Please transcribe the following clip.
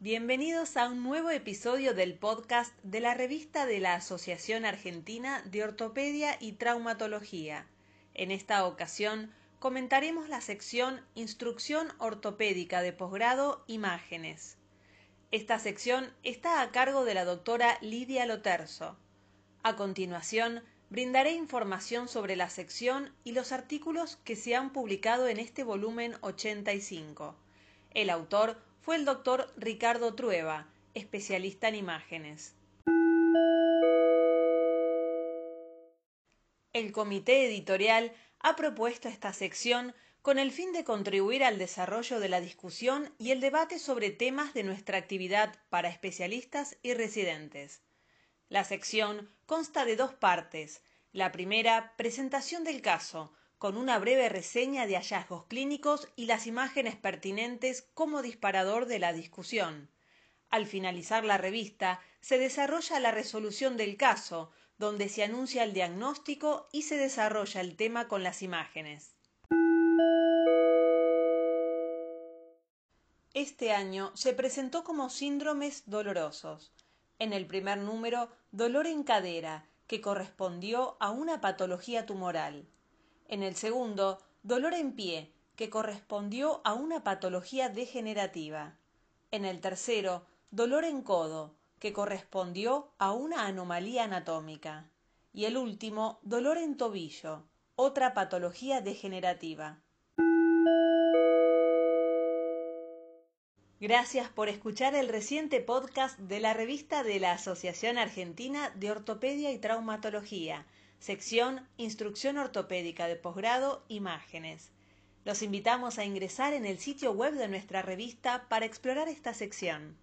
Bienvenidos a un nuevo episodio del podcast de la revista de la Asociación Argentina de Ortopedia y Traumatología. En esta ocasión comentaremos la sección Instrucción Ortopédica de Posgrado Imágenes. Esta sección está a cargo de la doctora Lidia Loterzo. A continuación, brindaré información sobre la sección y los artículos que se han publicado en este volumen 85. El autor fue el doctor Ricardo Trueba, especialista en imágenes. El comité editorial ha propuesto esta sección con el fin de contribuir al desarrollo de la discusión y el debate sobre temas de nuestra actividad para especialistas y residentes. La sección consta de dos partes. La primera, presentación del caso, con una breve reseña de hallazgos clínicos y las imágenes pertinentes como disparador de la discusión. Al finalizar la revista, se desarrolla la resolución del caso, donde se anuncia el diagnóstico y se desarrolla el tema con las imágenes. Este año se presentó como síndromes dolorosos. En el primer número, dolor en cadera, que correspondió a una patología tumoral. En el segundo, dolor en pie, que correspondió a una patología degenerativa. En el tercero, dolor en codo, que correspondió a una anomalía anatómica. Y el último, dolor en tobillo, otra patología degenerativa. Gracias por escuchar el reciente podcast de la revista de la Asociación Argentina de Ortopedia y Traumatología sección Instrucción Ortopédica de Posgrado Imágenes. Los invitamos a ingresar en el sitio web de nuestra revista para explorar esta sección.